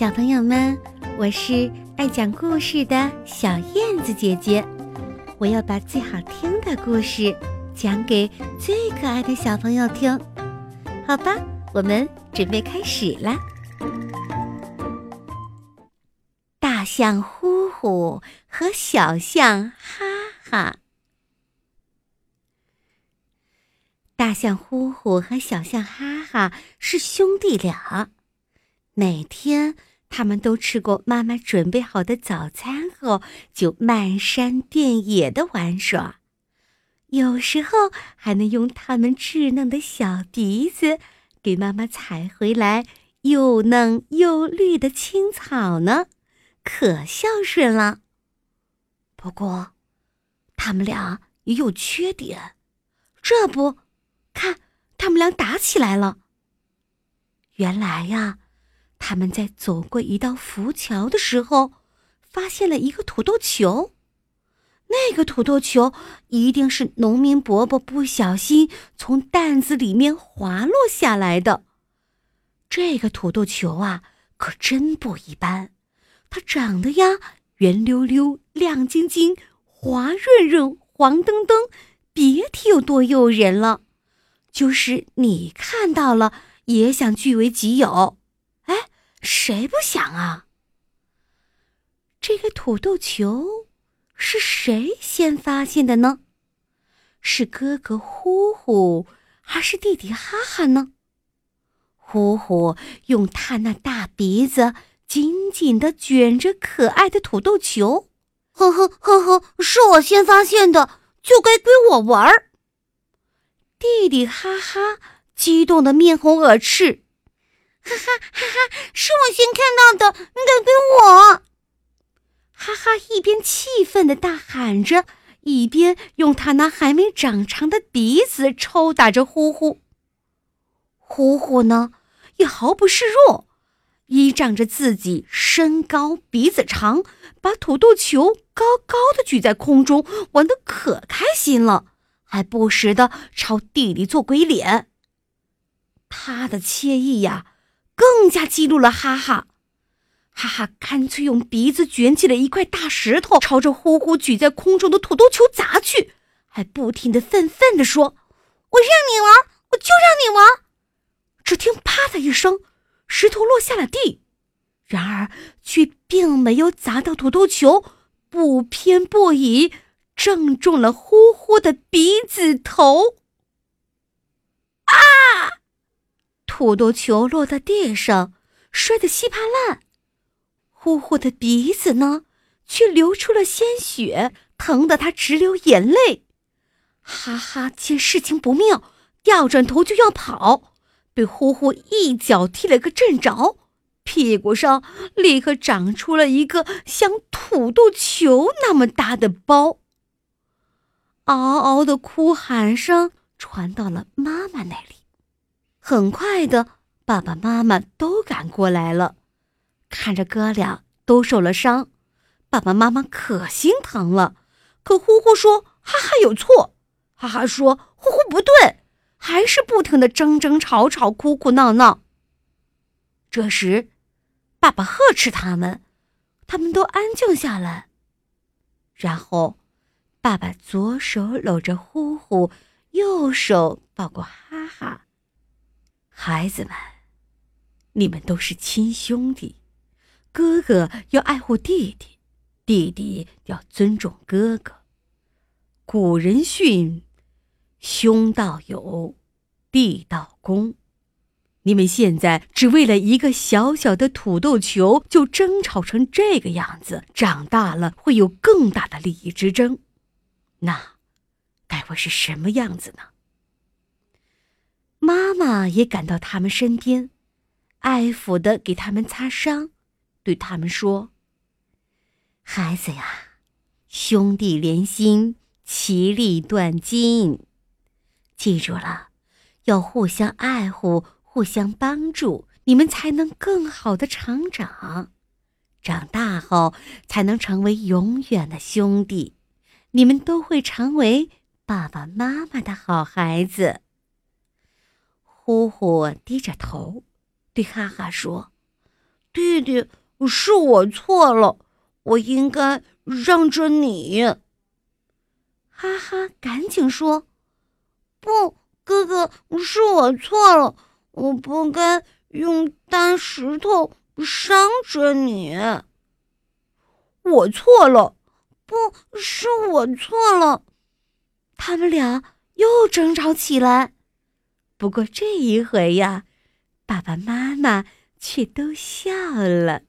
小朋友们，我是爱讲故事的小燕子姐姐，我要把最好听的故事讲给最可爱的小朋友听，好吧？我们准备开始啦！大象呼呼和小象哈哈，大象呼呼和小象哈哈是兄弟俩。每天，他们都吃过妈妈准备好的早餐后，就漫山遍野的玩耍。有时候还能用他们稚嫩的小鼻子给妈妈采回来又嫩又绿的青草呢，可孝顺了。不过，他们俩也有缺点，这不，看他们俩打起来了。原来呀。他们在走过一道浮桥的时候，发现了一个土豆球。那个土豆球一定是农民伯伯不小心从担子里面滑落下来的。这个土豆球啊，可真不一般。它长得呀，圆溜溜、亮晶晶、滑润润、黄澄澄，别提有多诱人了。就是你看到了，也想据为己有。谁不想啊？这个土豆球是谁先发现的呢？是哥哥呼呼，还是弟弟哈哈呢？呼呼用他那大鼻子紧紧的卷着可爱的土豆球，呵呵呵呵，是我先发现的，就该归我玩儿。弟弟哈哈激动的面红耳赤。哈哈哈哈！是我先看到的，你敢给我！哈哈，一边气愤的大喊着，一边用他那还没长长的鼻子抽打着呼呼。呼呼呢，也毫不示弱，依仗着自己身高鼻子长，把土豆球高高的举在空中，玩的可开心了，还不时的朝地里做鬼脸。他的惬意呀！更加激怒了哈哈，哈哈，干脆用鼻子卷起了一块大石头，朝着呼呼举在空中的土豆球砸去，还不停的愤愤地说：“我让你玩，我就让你玩！”只听“啪”的一声，石头落下了地，然而却并没有砸到土豆球，不偏不倚，正中了呼呼的鼻子头。啊！土豆球落在地上，摔得稀巴烂。呼呼的鼻子呢，却流出了鲜血，疼得他直流眼泪。哈哈，见事情不妙，掉转头就要跑，被呼呼一脚踢了个正着，屁股上立刻长出了一个像土豆球那么大的包。嗷嗷的哭喊声传到了妈妈那里。很快的，爸爸妈妈都赶过来了，看着哥俩都受了伤，爸爸妈妈可心疼了。可呼呼说：“哈哈有错。”哈哈说：“呼呼不对。”还是不停的争争吵吵、哭哭闹闹。这时，爸爸呵斥他们，他们都安静下来。然后，爸爸左手搂着呼呼，右手抱过哈哈。孩子们，你们都是亲兄弟，哥哥要爱护弟弟，弟弟要尊重哥哥。古人训：“兄道友，弟道恭。”你们现在只为了一个小小的土豆球就争吵成这个样子，长大了会有更大的利益之争，那该会是什么样子呢？妈妈也赶到他们身边，爱抚的给他们擦伤，对他们说：“孩子呀，兄弟连心，其利断金。记住了，要互相爱护，互相帮助，你们才能更好的成长。长大后，才能成为永远的兄弟。你们都会成为爸爸妈妈的好孩子。”呼呼低着头，对哈哈说：“弟弟，是我错了，我应该让着你。”哈哈，赶紧说：“不，哥哥，是我错了，我不该用大石头伤着你。我错了，不是我错了。”他们俩又争吵起来。不过这一回呀，爸爸妈妈却都笑了。